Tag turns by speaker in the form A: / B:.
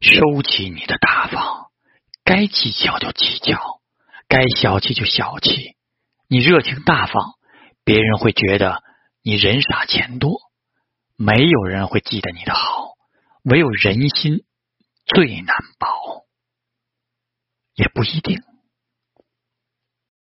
A: 收起你的大方该计较就计较该小气就小气。你热情大方别人会觉得你人傻钱多。没有人会记得你的好唯有人心最难保。也不一定。